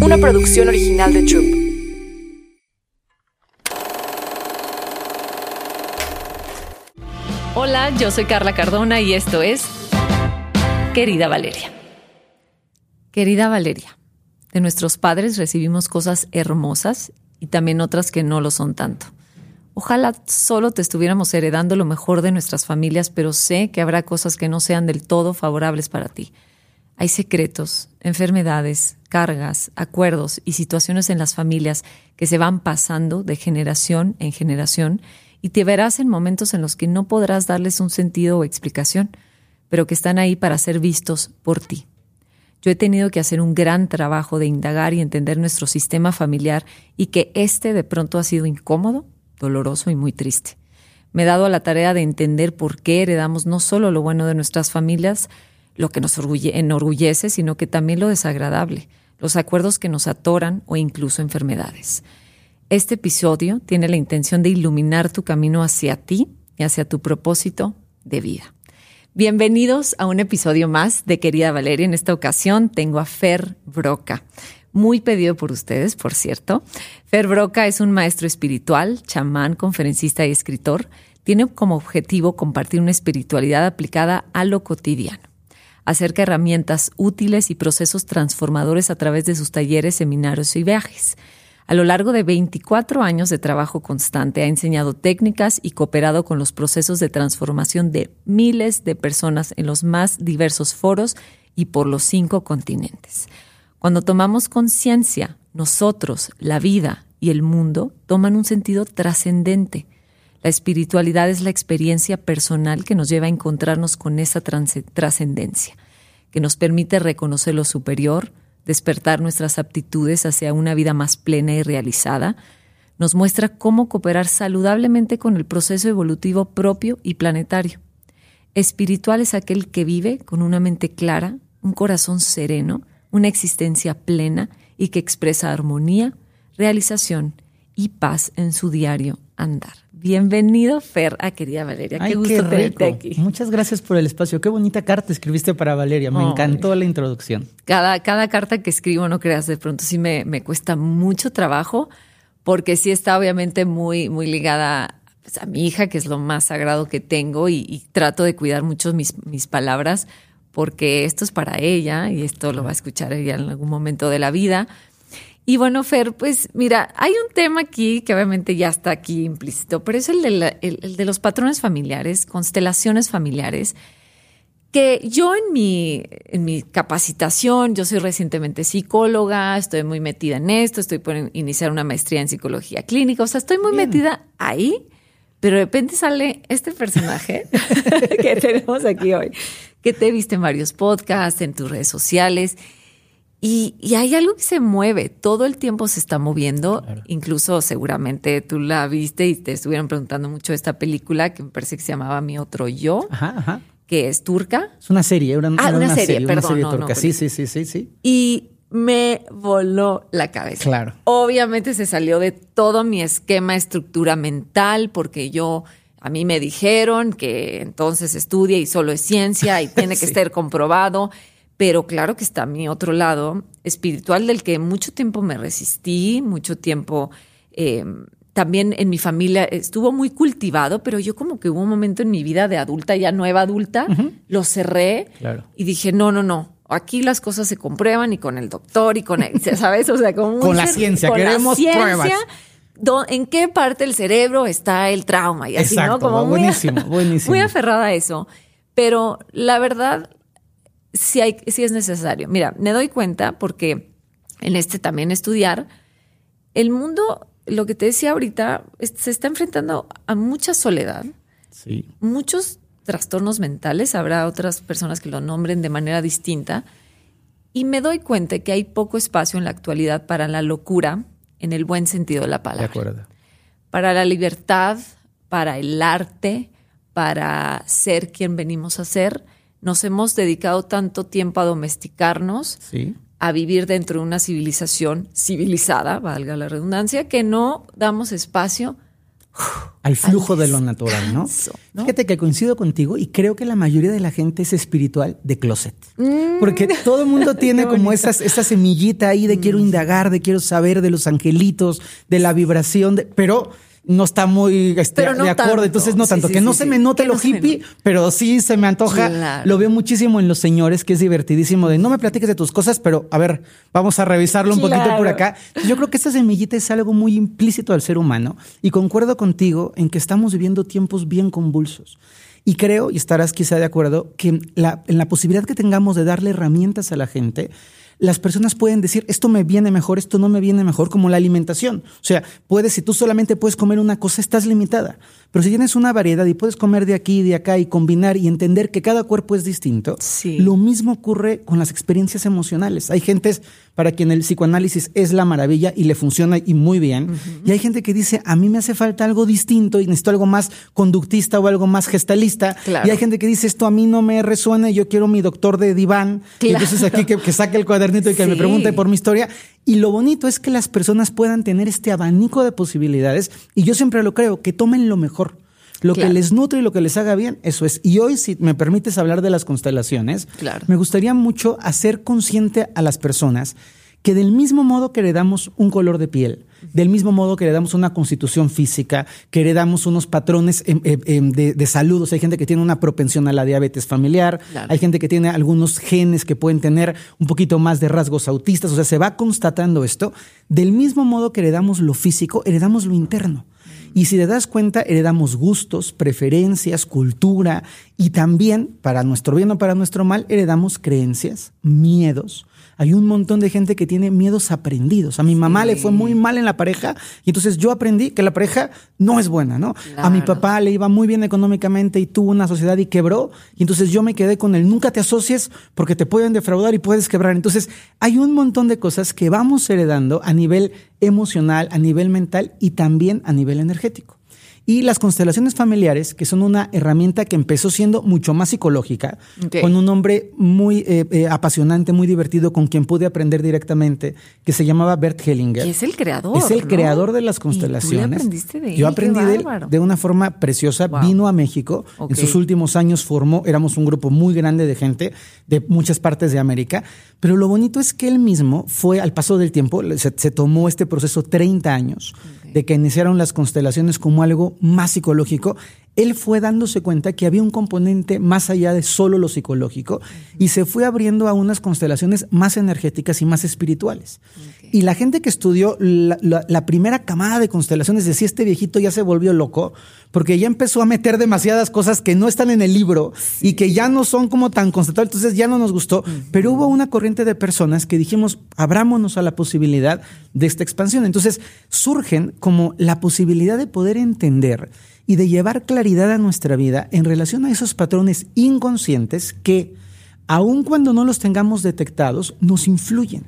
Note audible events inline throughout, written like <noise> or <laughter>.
una producción original de Troop. Hola, yo soy Carla Cardona y esto es Querida Valeria. Querida Valeria, de nuestros padres recibimos cosas hermosas y también otras que no lo son tanto. Ojalá solo te estuviéramos heredando lo mejor de nuestras familias, pero sé que habrá cosas que no sean del todo favorables para ti. Hay secretos, enfermedades, cargas, acuerdos y situaciones en las familias que se van pasando de generación en generación y te verás en momentos en los que no podrás darles un sentido o explicación, pero que están ahí para ser vistos por ti. Yo he tenido que hacer un gran trabajo de indagar y entender nuestro sistema familiar y que este de pronto ha sido incómodo, doloroso y muy triste. Me he dado a la tarea de entender por qué heredamos no solo lo bueno de nuestras familias, lo que nos enorgullece, sino que también lo desagradable, los acuerdos que nos atoran o incluso enfermedades. Este episodio tiene la intención de iluminar tu camino hacia ti y hacia tu propósito de vida. Bienvenidos a un episodio más de Querida Valeria. En esta ocasión tengo a Fer Broca, muy pedido por ustedes, por cierto. Fer Broca es un maestro espiritual, chamán, conferencista y escritor. Tiene como objetivo compartir una espiritualidad aplicada a lo cotidiano. Acerca herramientas útiles y procesos transformadores a través de sus talleres, seminarios y viajes. A lo largo de 24 años de trabajo constante ha enseñado técnicas y cooperado con los procesos de transformación de miles de personas en los más diversos foros y por los cinco continentes. Cuando tomamos conciencia, nosotros, la vida y el mundo toman un sentido trascendente. La espiritualidad es la experiencia personal que nos lleva a encontrarnos con esa trascendencia, que nos permite reconocer lo superior, despertar nuestras aptitudes hacia una vida más plena y realizada, nos muestra cómo cooperar saludablemente con el proceso evolutivo propio y planetario. Espiritual es aquel que vive con una mente clara, un corazón sereno, una existencia plena y que expresa armonía, realización y paz en su diario andar. Bienvenido, Fer, a querida Valeria. qué gusto tenerte aquí. Muchas gracias por el espacio. Qué bonita carta escribiste para Valeria. Me encantó la introducción. Cada, cada carta que escribo, no creas, de pronto sí me, me cuesta mucho trabajo, porque sí está obviamente muy, muy ligada pues, a mi hija, que es lo más sagrado que tengo, y, y trato de cuidar mucho mis, mis palabras, porque esto es para ella y esto lo va a escuchar ella en algún momento de la vida y bueno, Fer, pues mira, hay un tema aquí que obviamente ya está aquí implícito, pero es el de, el, de los patrones familiares, constelaciones familiares, que yo en mi, en mi capacitación, yo soy recientemente psicóloga, estoy muy metida en esto, estoy por iniciar una maestría en psicología clínica, o sea, estoy muy metida ahí, pero de repente sale este personaje <laughs> que tenemos aquí hoy, que te viste en varios podcasts, en tus redes sociales y, hay algo que se mueve, todo el tiempo se está moviendo, incluso seguramente tú la viste y te estuvieron preguntando mucho esta película que me parece que se llamaba Mi Otro Yo, que es turca. Es una serie, una, ah, una, serie, perdón. Una serie turca, sí, sí, sí, sí, sí. Y me voló la cabeza. Claro. Obviamente se salió de todo mi esquema, estructura mental, porque yo a mí me dijeron que entonces estudia y solo es ciencia y tiene que <laughs> estar comprobado. Pero claro que está mi otro lado espiritual del que mucho tiempo me resistí, mucho tiempo em, también en mi familia estuvo muy cultivado, pero yo como que hubo un momento en mi vida de adulta, ya nueva adulta, lo cerré y dije, no, no, no, aquí las cosas se comprueban y con el doctor y con, <laughs> ¿sabes? O sea, con, con la ciencia, queremos pruebas. ¿En qué parte del cerebro está el trauma? Y así, ¿no? Como buenísimo, <laughs> buenísimo. Muy aferrada a eso. Pero la verdad, si, hay, si es necesario. Mira, me doy cuenta porque en este también estudiar, el mundo, lo que te decía ahorita, se está enfrentando a mucha soledad, sí. muchos trastornos mentales, habrá otras personas que lo nombren de manera distinta, y me doy cuenta que hay poco espacio en la actualidad para la locura en el buen sentido de la palabra. De acuerdo. Para la libertad, para el arte, para ser quien venimos a ser nos hemos dedicado tanto tiempo a domesticarnos, a vivir dentro de una civilización civilizada, valga la redundancia, que no damos espacio al flujo de lo natural, ¿no? Fíjate que coincido contigo y creo que la mayoría de la gente es espiritual de closet. Mm. Porque todo el mundo <laughs> tiene como esas, esa semillita ahí de quiero mm. indagar, de quiero saber de los angelitos, de la vibración, de, pero no está muy este, de acuerdo. Entonces, no tanto. que no se me note lo hippie, pero sí se me antoja. Lo veo muchísimo en los señores, que es divertidísimo de no me platiques de tus cosas, pero a ver, vamos a revisarlo un poquito por acá. Yo creo que esta semillita es algo muy implícito al ser humano y concuerdo contigo en que estamos viviendo tiempos bien convulsos. Y creo, y estarás quizá de acuerdo, que la, en la posibilidad que tengamos de darle herramientas a la gente, las personas pueden decir, esto me viene mejor, esto no me viene mejor, como la alimentación. O sea, puedes, si tú solamente puedes comer una cosa, estás limitada. Pero si tienes una variedad y puedes comer de aquí y de acá y combinar y entender que cada cuerpo es distinto, lo mismo ocurre con las experiencias emocionales. Hay gentes para quien el psicoanálisis es la maravilla y le funciona y muy bien. Y hay gente que dice, a mí me hace falta algo distinto y necesito algo más conductista o algo más gestalista. Y hay gente que dice, esto a mí no me resuena y yo quiero mi doctor de diván. Y entonces aquí que, saque el y que me pregunte por mi historia. Y lo bonito es que las personas puedan tener este abanico de posibilidades. Y yo siempre lo creo, que tomen lo mejor. Lo que les nutre y lo que les haga bien, eso es. Y hoy, si me permites hablar de las constelaciones, me gustaría mucho hacer consciente a las personas que del mismo modo que heredamos un color de piel, del mismo modo que heredamos una constitución física, que heredamos unos patrones em, em, em, de, de, salud, hay gente que tiene una propensión a la diabetes familiar, hay gente que tiene algunos genes que pueden tener un poquito más de rasgos autistas, o sea, se va constatando esto, del mismo modo que heredamos lo físico, heredamos lo interno. Y si te das cuenta, heredamos gustos, preferencias, cultura y también, para nuestro bien o para nuestro mal, heredamos creencias, miedos, hay un montón de gente que tiene miedos aprendidos. A mi mamá le fue muy mal en la pareja y entonces yo aprendí que la pareja no es buena, ¿no? A mi papá le iba muy bien económicamente y tuvo una sociedad y quebró y entonces yo me quedé con el nunca te asocies porque te pueden defraudar y puedes quebrar. Entonces hay un montón de cosas que vamos heredando a nivel emocional, a nivel mental y también a nivel energético. Y las constelaciones familiares, que son una herramienta que empezó siendo mucho más psicológica, con un hombre muy eh, eh, apasionante, muy divertido, con quien pude aprender directamente, que se llamaba Bert Hellinger. Y es el creador. Es el creador de las constelaciones. aprendiste de él? Yo aprendí de él de una forma preciosa. Vino a México. En sus últimos años formó, éramos un grupo muy grande de gente de muchas partes de América. Pero lo bonito es que él mismo fue, al paso del tiempo, se, se tomó este proceso 30 años de que iniciaron las constelaciones como algo más psicológico, él fue dándose cuenta que había un componente más allá de solo lo psicológico y se fue abriendo a unas constelaciones más energéticas y más espirituales. Y la gente que estudió la, primera camada de constelaciones decía, este viejito ya se volvió loco porque ya empezó a meter demasiadas cosas que no están en el libro y que ya no son como tan constatables, entonces ya no nos gustó. Pero hubo una corriente de personas que dijimos, abrámonos a la posibilidad de esta expansión. Entonces surgen como la posibilidad de poder entender y de llevar claridad a nuestra vida en relación a esos patrones inconscientes que, aun cuando no los tengamos detectados, nos influyen.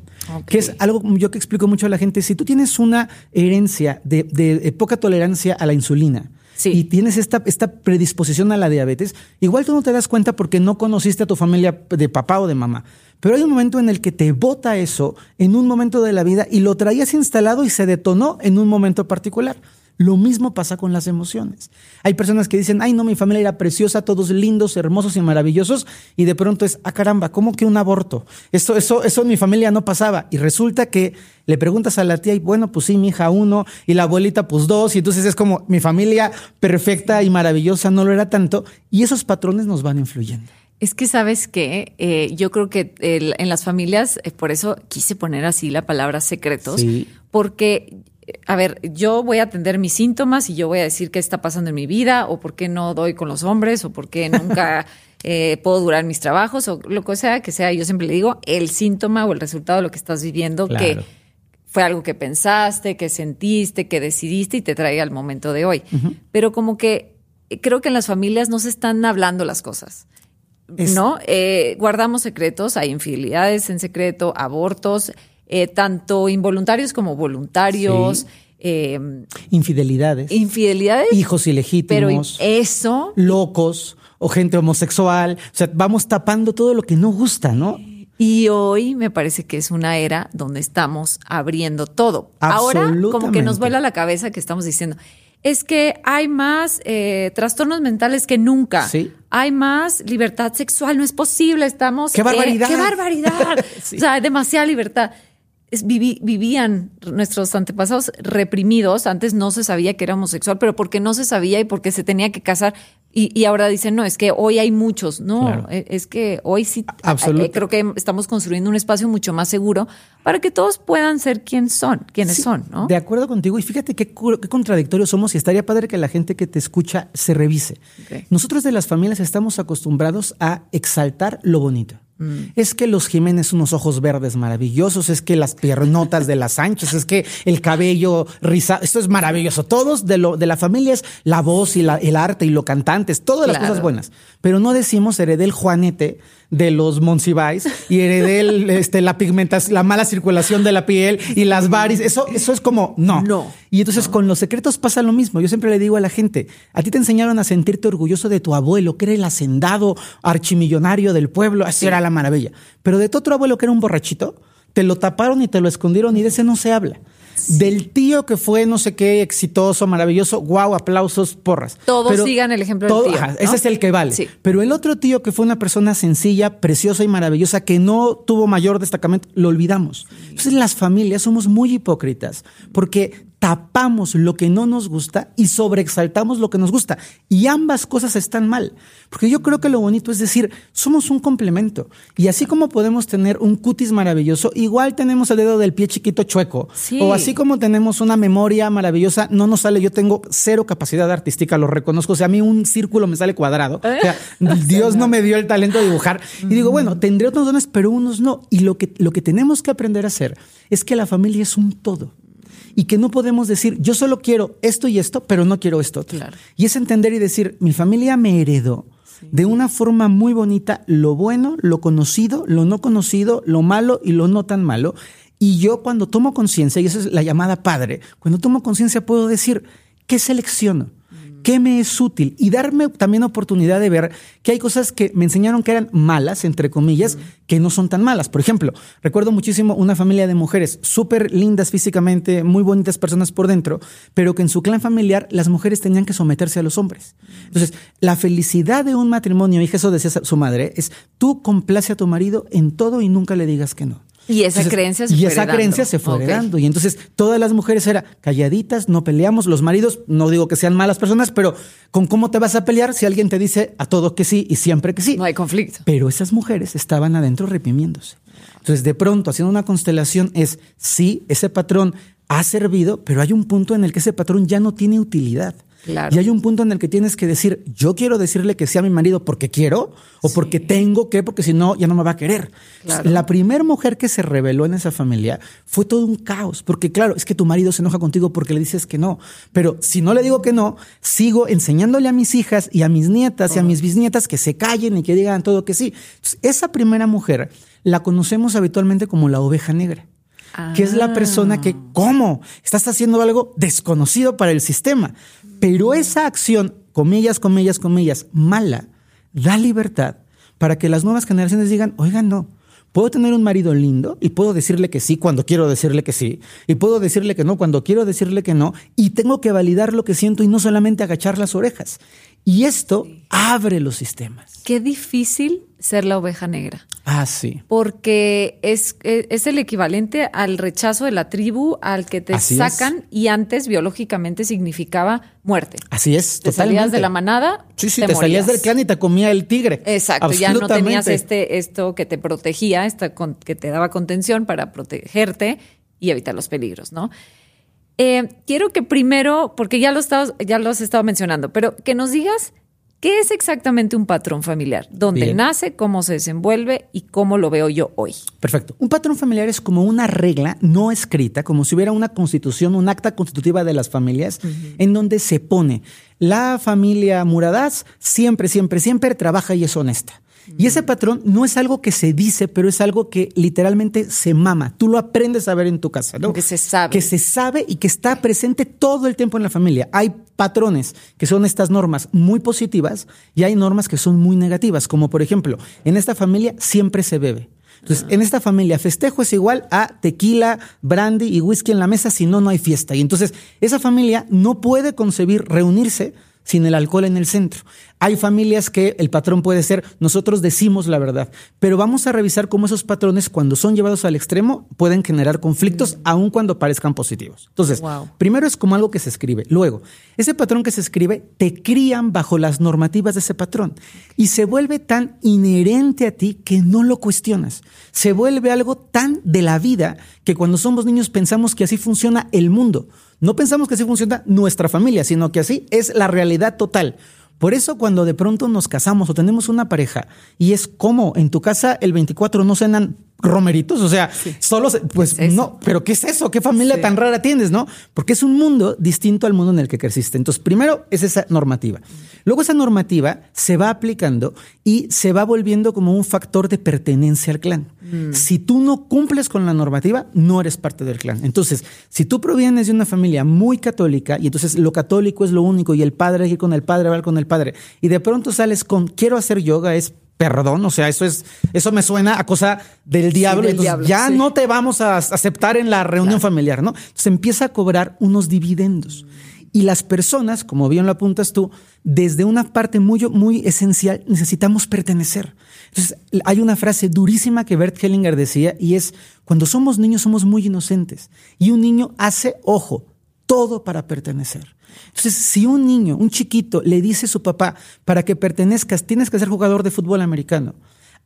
Que es algo yo que explico mucho a la gente. Si tú tienes una herencia de, poca tolerancia a la insulina, y tienes esta, esta predisposición a la diabetes, igual tú no te das cuenta porque no conociste a tu familia de papá o de mamá. Pero hay un momento en el que te bota eso en un momento de la vida y lo traías instalado y se detonó en un momento particular. Lo mismo pasa con las emociones. Hay personas que dicen, ay, no, mi familia era preciosa, todos lindos, hermosos y maravillosos, y de pronto es, ah, caramba, ¿cómo que un aborto? Eso, eso, eso en mi familia no pasaba. Y resulta que le preguntas a la tía, y bueno, pues sí, mi hija uno, y la abuelita, pues dos, y entonces es como, mi familia perfecta y maravillosa no lo era tanto, y esos patrones nos van influyendo. Es que sabes que eh, yo creo que en las familias, eh, por eso quise poner así la palabra secretos, porque a ver, yo voy a atender mis síntomas y yo voy a decir qué está pasando en mi vida o por qué no doy con los hombres o por qué nunca <laughs> eh, puedo durar mis trabajos o lo que sea que sea. Yo siempre le digo el síntoma o el resultado de lo que estás viviendo que fue algo que pensaste, que sentiste, que decidiste y te trae al momento de hoy. Pero como que creo que en las familias no se están hablando las cosas. ¿No? Eh, guardamos secretos, hay infidelidades en secreto, abortos eh, tanto involuntarios como voluntarios. Eh, infidelidades. Infidelidades. Hijos ilegítimos. Pero eso. Locos o gente homosexual. O sea, vamos tapando todo lo que no gusta, ¿no? Y hoy me parece que es una era donde estamos abriendo todo. Ahora, como que nos vuela la cabeza que estamos diciendo, es que hay más eh, trastornos mentales que nunca. Sí. Hay más libertad sexual, no es posible, estamos... ¡Qué barbaridad! ¡Qué barbaridad! <laughs> Sí. O sea, demasiada libertad. Es- vivían nuestros antepasados reprimidos. Antes no se sabía que era homosexual, pero porque no se sabía y porque se tenía que casar. Y, y ahora dicen, no, es que hoy hay muchos. No, Claro. e- es que hoy sí Absoluto. eh, creo que estamos construyendo un espacio mucho más seguro para que todos puedan ser quien son, quienes Sí, son, ¿no? De acuerdo contigo. Y fíjate qué, qué contradictorios somos y estaría padre que la gente que te escucha se revise. Nosotros de las familias estamos acostumbrados a exaltar lo bonito. Mm. Es que los Jiménez unos ojos verdes maravillosos, es que las piernotas de las Sánchez, es que el cabello rizado, esto es maravilloso. Todos de lo de la familia es la voz y la- el arte y lo cantantes, todas las cosas buenas. Pero no decimos heredé el Juanete de los Monsiváis y heredé el, <laughs> este, la pigmentación, la mala circulación de la piel y las varis. Eso, eso es como no. No. Y entonces con los secretos pasa lo mismo. Yo siempre le digo a la gente, a ti te enseñaron a sentirte orgulloso de tu abuelo, que era el hacendado archimillonario del pueblo, así era la maravilla. Pero de tu otro abuelo, que era un borrachito, te lo taparon y te lo escondieron y de ese no se habla. Del tío que fue no sé qué exitoso, maravilloso, guau, aplausos, porras. Todos sigan el ejemplo del tío, ajá, ¿no? Ese es el que vale. Sí. Pero el otro tío que fue una persona sencilla, preciosa y maravillosa, que no tuvo mayor destacamento, lo olvidamos. Entonces las familias somos muy hipócritas porque tapamos lo que no nos gusta y sobreexaltamos lo que nos gusta. Y ambas cosas están mal. Porque yo creo que lo bonito es decir, somos un complemento. Y así como podemos tener un cutis maravilloso, igual tenemos el dedo del pie chiquito chueco. Sí. O así como tenemos una memoria maravillosa, no nos sale, yo tengo cero capacidad artística, lo reconozco. O sea, a mí un círculo me sale cuadrado. O sea, <laughs> Dios no me dio el talento de dibujar. Y digo, bueno, tendré otros dones, pero unos no. Y lo que, lo que tenemos que aprender a hacer es que la familia es un todo. Y que no podemos decir, yo solo quiero esto y esto, pero no quiero esto otro. Claro. Y es entender y decir, mi familia me heredó de una forma muy bonita lo bueno, lo conocido, lo no conocido, lo malo y lo no tan malo. Y yo cuando tomo conciencia, y esa es la llamada padre, cuando tomo conciencia puedo decir, ¿qué selecciono? ¿Qué me es útil? Y darme también oportunidad de ver que hay cosas que me enseñaron que eran malas, entre comillas, que no son tan malas. Por ejemplo, recuerdo muchísimo una familia de mujeres súper lindas físicamente, muy bonitas personas por dentro, pero que en su clan familiar las mujeres tenían que someterse a los hombres. Entonces, la felicidad de un matrimonio, y eso decía su madre, es tú complace a tu marido en todo y nunca le digas que no. Y esa creencia se y fue esa heredando. creencia se fue Ok. heredando. Y entonces todas las mujeres eran calladitas, no peleamos. Los maridos, no digo que sean malas personas, pero ¿con cómo te vas a pelear si alguien te dice a todo que sí y siempre que sí? No hay conflicto. Pero esas mujeres estaban adentro reprimiéndose. Entonces, de pronto, haciendo una constelación, es sí, ese patrón ha servido, pero hay un punto en el que ese patrón ya no tiene utilidad. Claro. Y hay un punto en el que tienes que decir, yo quiero decirle que sea mi marido porque quiero o porque tengo que, porque si no, ya no me va a querer. Claro. La primera mujer que se reveló en esa familia fue todo un caos, porque claro, es que tu marido se enoja contigo porque le dices que no, pero si no le digo que no, sigo enseñándole a mis hijas y a mis nietas y a mis bisnietas que se callen y que digan todo que sí. Entonces, esa primera mujer la conocemos habitualmente como la oveja negra que es la persona que, ¿cómo? Estás haciendo algo desconocido para el sistema. Pero esa acción, comillas, comillas, comillas, mala, da libertad para que las nuevas generaciones digan, oigan, no. Puedo tener un marido lindo y puedo decirle que sí cuando quiero decirle que sí, y puedo decirle que no cuando quiero decirle que no, y tengo que validar lo que siento y no solamente agachar las orejas. Y esto abre los sistemas. Qué difícil ser la oveja negra. Ah, sí. Porque es, es el equivalente al rechazo de la tribu al que te Así es. sacan y antes biológicamente significaba muerte. Así es, Te totalmente. salías de la manada. Sí, sí, te, salías del clan y te comía el tigre. Exacto, ya no tenías este, esto que te protegía, esta con- que te daba contención para protegerte y evitar los peligros, ¿no? Eh, quiero que primero, porque ya lo, estabas- ya lo has estado mencionando, pero que nos digas qué es exactamente un patrón familiar, dónde Bien. nace, cómo se desenvuelve y cómo lo veo yo hoy. Perfecto. Un patrón familiar es como una regla no escrita, como si hubiera una constitución, un acta constitutiva de las familias, en donde se pone la familia Muradaz siempre, siempre, siempre trabaja y es honesta. Y ese patrón no es algo que se dice, pero es algo que literalmente se mama. Tú lo aprendes a ver en tu casa, ¿no? Que se sabe. Que se sabe y que está presente todo el tiempo en la familia. Hay patrones que son estas normas muy positivas y hay normas que son muy negativas, como por ejemplo, en esta familia siempre se bebe. Entonces, en esta familia, festejo es igual a tequila, brandy y whisky en la mesa, si no, no hay fiesta. Y entonces, esa familia no puede concebir reunirse sin el alcohol en el centro. Hay familias que el patrón puede ser, nosotros decimos la verdad, pero vamos a revisar cómo esos patrones, cuando son llevados al extremo, pueden generar conflictos, mm. aun cuando parezcan positivos. Entonces, primero es como algo que se escribe. Luego, ese patrón que se escribe, te crían bajo las normativas de ese patrón y se vuelve tan inherente a ti que no lo cuestionas. Se vuelve algo tan de la vida que cuando somos niños pensamos que así funciona el mundo. No pensamos que así funciona nuestra familia, sino que así es la realidad total. Por eso cuando de pronto nos casamos o tenemos una pareja y es como en tu casa el 24 no cenan romeritos, o sea, solo, pues no, pero ¿qué es eso? ¿Qué familia tan rara tienes, no? Porque es un mundo distinto al mundo en el que creciste. Entonces, primero es esa normativa. Luego esa normativa se va aplicando y se va volviendo como un factor de pertenencia al clan. Mm. Si tú no cumples con la normativa, no eres parte del clan. Entonces, si tú provienes de una familia muy católica y entonces lo católico es lo único y el padre hay que ir con el padre, va con el padre, y de pronto sales con quiero hacer yoga, es perdón, o sea, eso es, eso me suena a cosa del diablo. ya no te vamos a aceptar en la reunión familiar, ¿no? Entonces empieza a cobrar unos dividendos. Y las personas, como bien lo apuntas tú, desde una parte muy, muy esencial necesitamos pertenecer. Entonces, hay una frase durísima que Bert Hellinger decía y es, cuando somos niños somos muy inocentes. Y un niño hace, ojo, todo para pertenecer. Entonces, si un niño, un chiquito, le dice a su papá, para que pertenezcas, tienes que ser jugador de fútbol americano.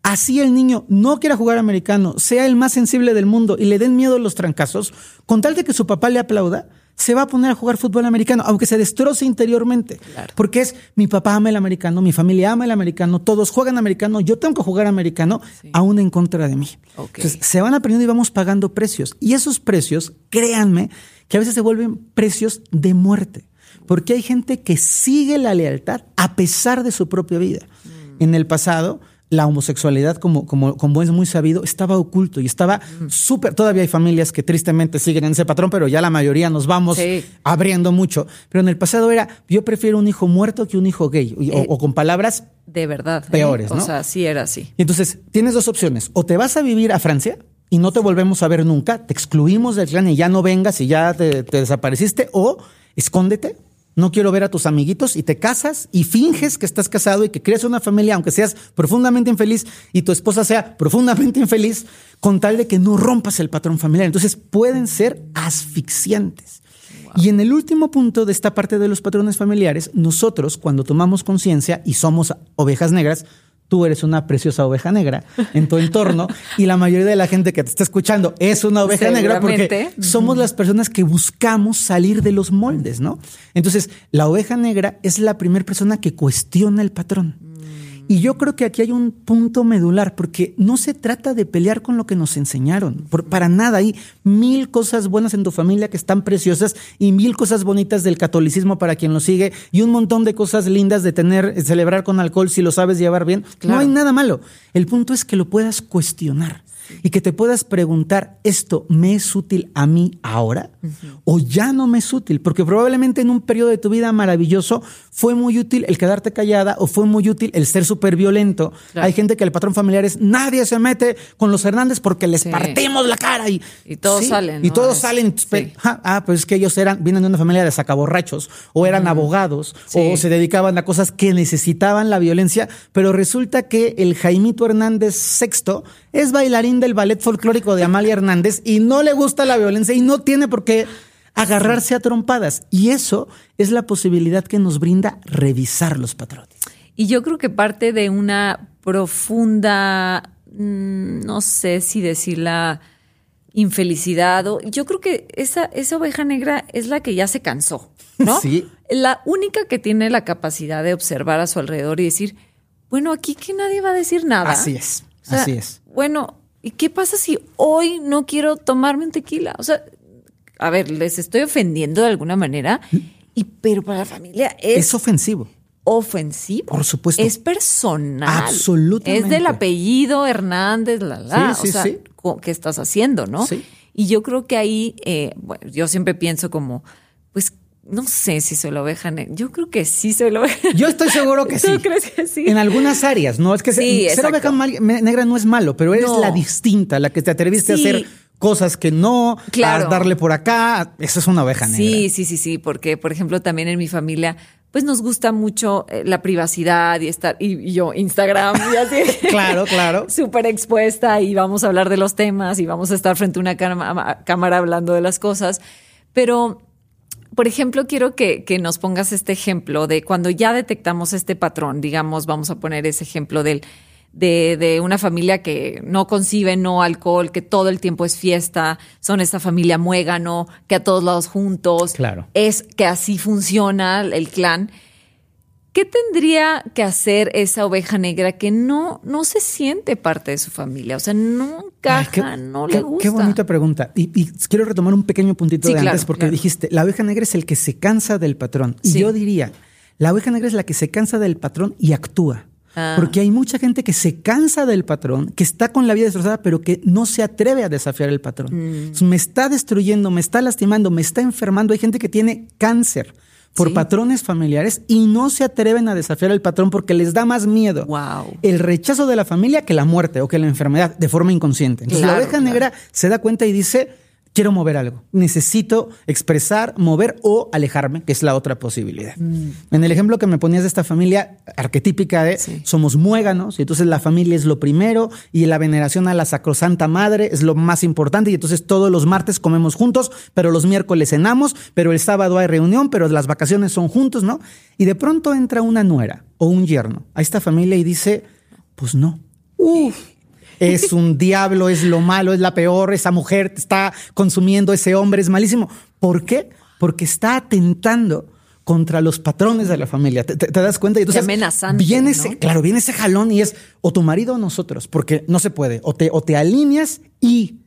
Así el niño no quiera jugar americano, sea el más sensible del mundo y le den miedo los trancazos, con tal de que su papá le aplauda, se va a poner a jugar fútbol americano, aunque se destroce interiormente. Porque es mi papá ama el americano, mi familia ama el americano, todos juegan americano, yo tengo que jugar americano, aún en contra de mí. Entonces, se van aprendiendo y vamos pagando precios. Y esos precios, créanme, que a veces se vuelven precios de muerte. Porque hay gente que sigue la lealtad a pesar de su propia vida. Mm. En el pasado, la homosexualidad, como, como, como es muy sabido, estaba oculto y estaba mm. súper. Todavía hay familias que tristemente siguen en ese patrón, pero ya la mayoría nos vamos abriendo mucho. Pero en el pasado era: yo prefiero un hijo muerto que un hijo gay, o, eh, con palabras. De verdad. ¿eh? Peores, O sea, sí era así. Y entonces, tienes dos opciones: o te vas a vivir a Francia y no te volvemos a ver nunca, te excluimos del clan y ya no vengas y ya te desapareciste, o escóndete no quiero ver a tus amiguitos y te casas y finges que estás casado y que creas una familia, aunque seas profundamente infeliz y tu esposa sea profundamente <laughs> infeliz, con tal de que no rompas el patrón familiar. Entonces pueden ser asfixiantes. Y en el último punto de esta parte de los patrones familiares, nosotros cuando tomamos conciencia y somos ovejas negras, tú eres una preciosa oveja negra en tu entorno y la mayoría de la gente que te está escuchando es una oveja negra porque somos las personas que buscamos salir de los moldes, ¿no? Entonces, la oveja negra es la primera persona que cuestiona el patrón. Y yo creo que aquí hay un punto medular, porque no se trata de pelear con lo que nos enseñaron, para nada. Hay mil cosas buenas en tu familia que están preciosas y mil cosas bonitas del catolicismo para quien lo sigue y un montón de cosas lindas de tener, celebrar con alcohol si lo sabes llevar bien. No hay nada malo. El punto es que lo puedas cuestionar y que te puedas preguntar, ¿esto me es útil a mí ahora? ¿O ya no me es útil? Porque probablemente en un periodo de tu vida maravilloso fue muy útil el quedarte callada o fue muy útil el ser súper violento. Hay gente que el patrón familiar es, nadie se mete con los Hernández porque les partimos la cara y, y todos salen. Y todos salen. Ah, pues es que ellos eran, vienen de una familia de sacaborrachos o eran abogados o se dedicaban a cosas que necesitaban la violencia, pero resulta que el Jaimito Hernández sexto es bailarín del ballet folclórico de Amalia Hernández y no le gusta la violencia y no tiene por qué agarrarse a trompadas. Y eso es la posibilidad que nos brinda revisar los patrones. Y yo creo que parte de una profunda, mm, no sé si decirla, infelicidad. O, yo creo que esa, esa oveja negra es la que ya se cansó, ¿no? <laughs> Sí. La única que tiene la capacidad de observar a su alrededor y decir, bueno, aquí que nadie va a decir nada. Así es. Así es. Bueno, ¿y qué pasa si hoy no quiero tomarme un tequila? O sea, a ver, les estoy ofendiendo de alguna manera, y, pero para la familia es... Es ofensivo. Ofensivo. Por supuesto. Es personal. Absolutamente. Es del apellido Hernández, la, la. Sí, o sea, ¿qué estás haciendo, no? Sí. Y yo creo que ahí, eh, bueno, yo siempre pienso como, pues no sé si soy la oveja negra. Yo creo que sí soy la oveja Yo estoy seguro que <laughs> sí. ¿Tú crees que sí? En algunas áreas, ¿no? Es que Sí, ser, oveja negra no es malo, pero eres No. la distinta, la que te atreviste Sí. a hacer cosas que no, Claro. a darle por acá. Eso es una oveja negra. Sí, sí, sí, sí, porque por ejemplo también en mi familia pues nos gusta mucho eh, la privacidad y estar y, y yo Instagram y así. <laughs> Claro, claro. <laughs> Súper expuesta y vamos a hablar de los temas y vamos a estar frente a una cámara hablando de las cosas, pero por ejemplo, quiero que, que nos pongas este ejemplo de cuando ya detectamos este patrón, digamos, vamos a poner ese ejemplo del, de, de una familia que no concibe no alcohol, que todo el tiempo es fiesta, son esta familia muégano, que a todos lados juntos, Claro. es que así funciona el clan. ¿Qué tendría que hacer esa oveja negra que no, no se siente parte de su familia? O sea, no Ay, encaja, no qué- le gusta. Qué bonita pregunta. Y, y quiero retomar un pequeño puntito Sí, de claro, antes porque claro. dijiste, la oveja negra es el que se cansa del patrón. Y Sí. yo diría, la oveja negra es la que se cansa del patrón y actúa. Ah. Porque hay mucha gente que se cansa del patrón, que está con la vida destrozada, pero que no se atreve a desafiar el patrón. Mm. Me está destruyendo, me está lastimando, me está enfermando. Hay gente que tiene cáncer por Sí. patrones familiares y no se atreven a desafiar el patrón porque les da más miedo Wow. el rechazo de la familia que la muerte o que la enfermedad de forma inconsciente. Entonces Claro, la oveja claro. negra se da cuenta y dice, quiero mover algo, necesito expresar, mover o alejarme, que es la otra posibilidad. Mm. En el ejemplo que me ponías de esta familia arquetípica de Sí. somos muéganos y entonces la familia es lo primero y la veneración a la sacrosanta madre es lo más importante y entonces todos los martes comemos juntos, pero los miércoles cenamos, pero el sábado hay reunión, pero las vacaciones son juntos, ¿no? Y de pronto entra una nuera o un yerno a esta familia y dice, pues no. Uf, es un diablo, es lo malo, es la peor, esa mujer te está consumiendo, ese hombre es malísimo. ¿Por qué? Porque está atentando contra los patrones de la familia. ¿Te, te- te das cuenta? Y entonces amenazante, Viene ¿no? ese, claro, viene ese jalón y es o tu marido o nosotros, porque no se puede. O te, o te alineas y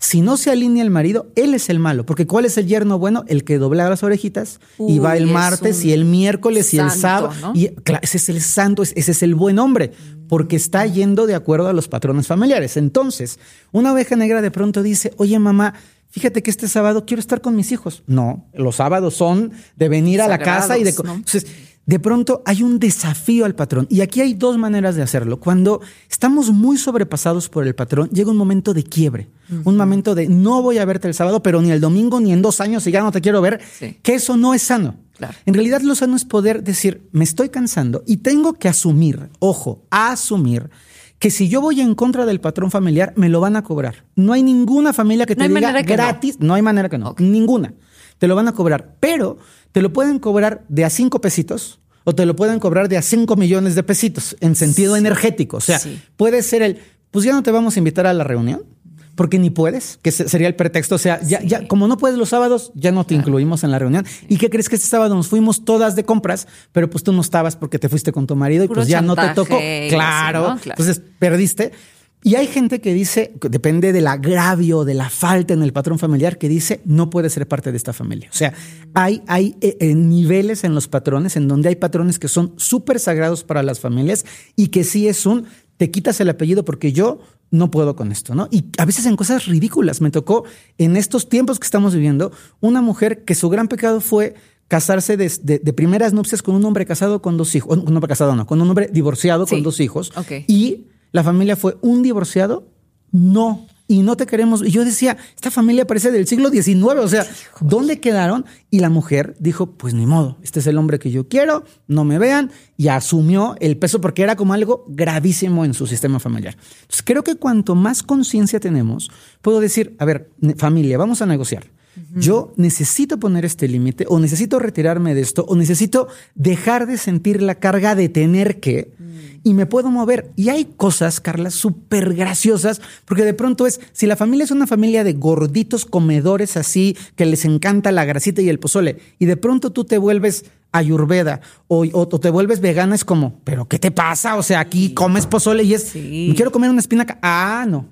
si no se alinea el marido, él es el malo. Porque ¿cuál es el yerno bueno? El que dobla las orejitas y va el es martes y el miércoles y el sábado. ¿no? Y claro, ese es el santo, es- ese es el buen hombre, porque está yendo de acuerdo a los patrones familiares. Entonces, una oveja negra de pronto dice, oye mamá, fíjate que este sábado quiero estar con mis hijos. No, los sábados son de venir a la casa y de... de pronto hay un desafío al patrón. Y aquí hay dos maneras de hacerlo. Cuando estamos muy sobrepasados por el patrón, llega un momento de quiebre. Un momento de no voy a verte el sábado, pero ni el domingo, ni en dos años, y ya no te quiero ver. Sí. Que eso no es sano. Claro. En realidad lo sano es poder decir, me estoy cansando y tengo que asumir, ojo, asumir que si yo voy en contra del patrón familiar, me lo van a cobrar. No hay ninguna familia que te diga que gratis, no. hay manera que no, ninguna. Te lo van a cobrar, pero te lo pueden cobrar de a cinco pesitos o te lo pueden cobrar de a cinco millones de pesitos en sentido energético. O sea, Sí. puede ser el, pues ya no te vamos a invitar a la reunión. Porque ni puedes, que se- sería el pretexto. O sea, ya, Sí. ya, como no puedes los sábados, ya no te incluimos en la reunión. ¿Y qué crees que este sábado nos fuimos todas de compras, pero pues tú no estabas porque te fuiste con tu marido y pues ya no te tocó? Claro. Entonces perdiste. Y hay gente que dice, que depende del agravio, de la falta en el patrón familiar, que dice no puede ser parte de esta familia. O sea, hay, hay eh, niveles en los patrones en donde hay patrones que son súper sagrados para las familias y que sí es un te quitas el apellido porque yo no puedo con esto, ¿no? Y a veces en cosas ridículas. Me tocó en estos tiempos que estamos viviendo una mujer que su gran pecado fue casarse de, de- de primeras nupcias con un hombre casado con dos hijos, un hombre casado no, con un hombre divorciado Sí. con dos hijos. Ok. Y la familia fue un divorciado, no. Y no te queremos. Y yo decía, esta familia parece del siglo XIX. O sea, ¿dónde quedaron? Y la mujer dijo, pues ni modo, este es el hombre que yo quiero, no me vean. Y asumió el peso porque era como algo gravísimo en su sistema familiar. Entonces, creo que cuanto más conciencia tenemos, puedo decir, a ver, familia, vamos a negociar. Yo necesito poner este límite o necesito retirarme de esto o necesito dejar de sentir la carga de tener que y me puedo mover. Y hay cosas, Carla, súper graciosas, porque de pronto es, si la familia es una familia de gorditos comedores así, que les encanta la grasita y el pozole, y de pronto tú te vuelves ayurveda o, o- o te vuelves vegana, es como, ¿pero qué te pasa? O sea, aquí comes pozole y es, Sí. quiero comer una espinaca. Ah, no.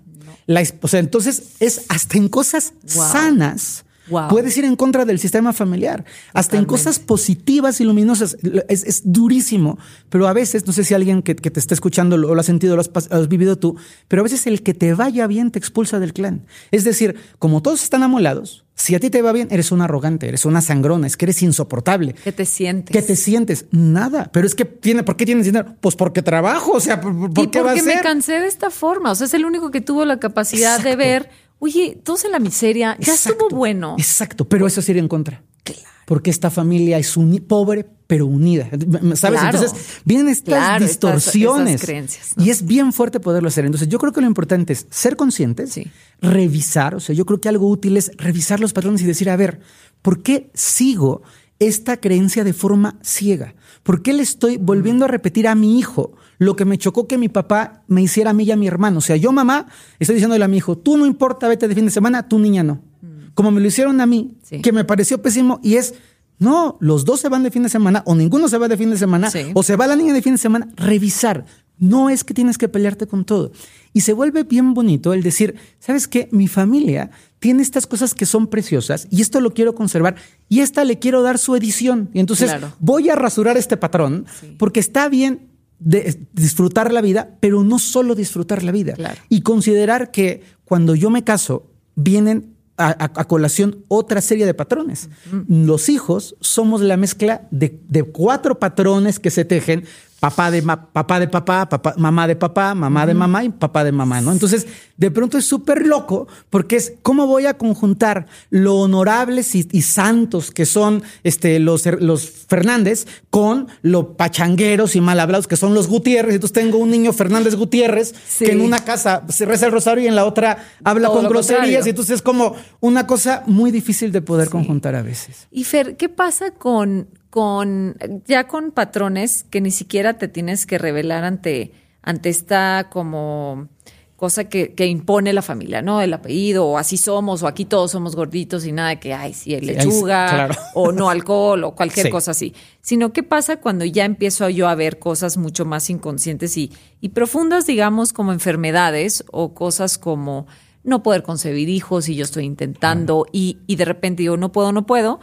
La o sea, entonces es hasta en cosas Wow. sanas Puedes ir en contra del sistema familiar, hasta en cosas positivas y luminosas. Es, durísimo, pero a veces, no sé si alguien que, te está escuchando lo, lo, ha sentido, lo has, vivido tú, pero a veces el que te vaya bien te expulsa del clan. Es decir, como todos están amolados, si a ti te va bien, eres un arrogante, eres una sangrona, es que eres insoportable. ¿Qué te sientes? ¿Qué te sientes? Nada. Pero es que tiene, ¿por qué tienes dinero? Pues porque trabajo, o sea, ¿por, ¿Y qué porque me cansé de esta forma. O sea, es el único que tuvo la capacidad de ver, oye, todos en la miseria, ya estuvo bueno. Exacto, pero eso sería en contra. Claro. Porque esta familia es pobre, pero unida. ¿Sabes? Entonces vienen estas distorsiones. creencias, Y es bien fuerte poderlo hacer. Entonces yo creo que lo importante es ser conscientes, revisar. O sea, yo creo que algo útil es revisar los patrones y decir, a ver, ¿por qué sigo esta creencia de forma ciega? ¿Por qué le estoy volviendo a repetir a mi hijo lo que me chocó que mi papá me hiciera a mí y a mi hermano? O sea, yo mamá estoy diciéndole a mi hijo, tú no importa, vete de fin de semana, tú niña no. Mm. Como me lo hicieron a mí, que me pareció pésimo y es no, los dos se van de fin de semana o ninguno se va de fin de semana o se va la niña de fin de semana. Revisar. No es que tienes que pelearte con todo. Y se vuelve bien bonito el decir, ¿sabes qué? Mi familia tiene estas cosas que son preciosas y esto lo quiero conservar y esta le quiero dar su edición. Y entonces voy a rasurar este patrón porque está bien disfrutar la vida, pero no solo disfrutar la vida. Y considerar que cuando yo me caso, vienen a, colación otra serie de patrones. Los hijos somos la mezcla de, de, cuatro patrones que se tejen papá de, papá de papá, papá, mamá de papá, mamá de mamá y papá de mamá, ¿no? Entonces, de pronto es súper loco porque es cómo voy a conjuntar lo honorables y, santos que son este, los, los Fernández con lo pachangueros y mal hablados que son los Gutiérrez. Entonces tengo un niño Fernández Gutiérrez que en una casa se reza el rosario y en la otra habla con groserías. Y entonces es como una cosa muy difícil de poder conjuntar a veces. Y Fer, ¿qué pasa con con ya con patrones que ni siquiera te tienes que revelar ante, ante esta como cosa que, impone la familia, ¿no? El apellido, o así somos, o aquí todos somos gorditos y nada que, ay, sí, lechuga, o no alcohol, o cualquier cosa así. Sino, ¿qué pasa cuando ya empiezo yo a ver cosas mucho más inconscientes y, y profundas, digamos, como enfermedades, o cosas como no poder concebir hijos y yo estoy intentando, y, y de repente digo, no puedo, no puedo,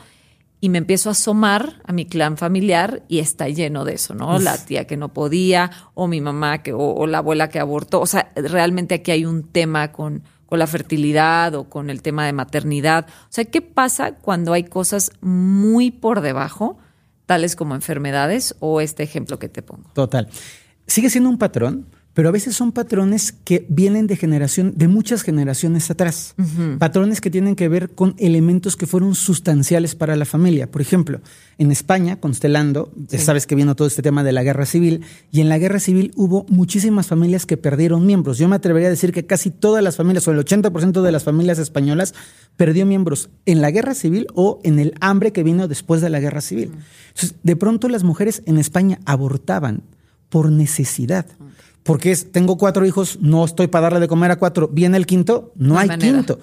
y me empiezo a asomar a mi clan familiar y está lleno de eso, ¿no? La tía que no podía, o mi mamá que, o, la abuela que abortó. O sea, realmente aquí hay un tema con, con la fertilidad o con el tema de maternidad. O sea, ¿qué pasa cuando hay cosas muy por debajo, tales como enfermedades o este ejemplo que te pongo? Total. Sigue siendo un patrón, pero a veces son patrones que vienen de generación, de muchas generaciones atrás. Patrones que tienen que ver con elementos que fueron sustanciales para la familia. Por ejemplo, en España, constelando, ya sabes que vino todo este tema de la guerra civil, y en la guerra civil hubo muchísimas familias que perdieron miembros. Yo me atrevería a decir que casi todas las familias, o el 80% de las familias españolas, perdió miembros en la guerra civil o en el hambre que vino después de la guerra civil. Entonces, de pronto las mujeres en España abortaban por necesidad. Porque es, tengo cuatro hijos, no estoy para darle de comer a cuatro, viene el quinto, no, hay quinto.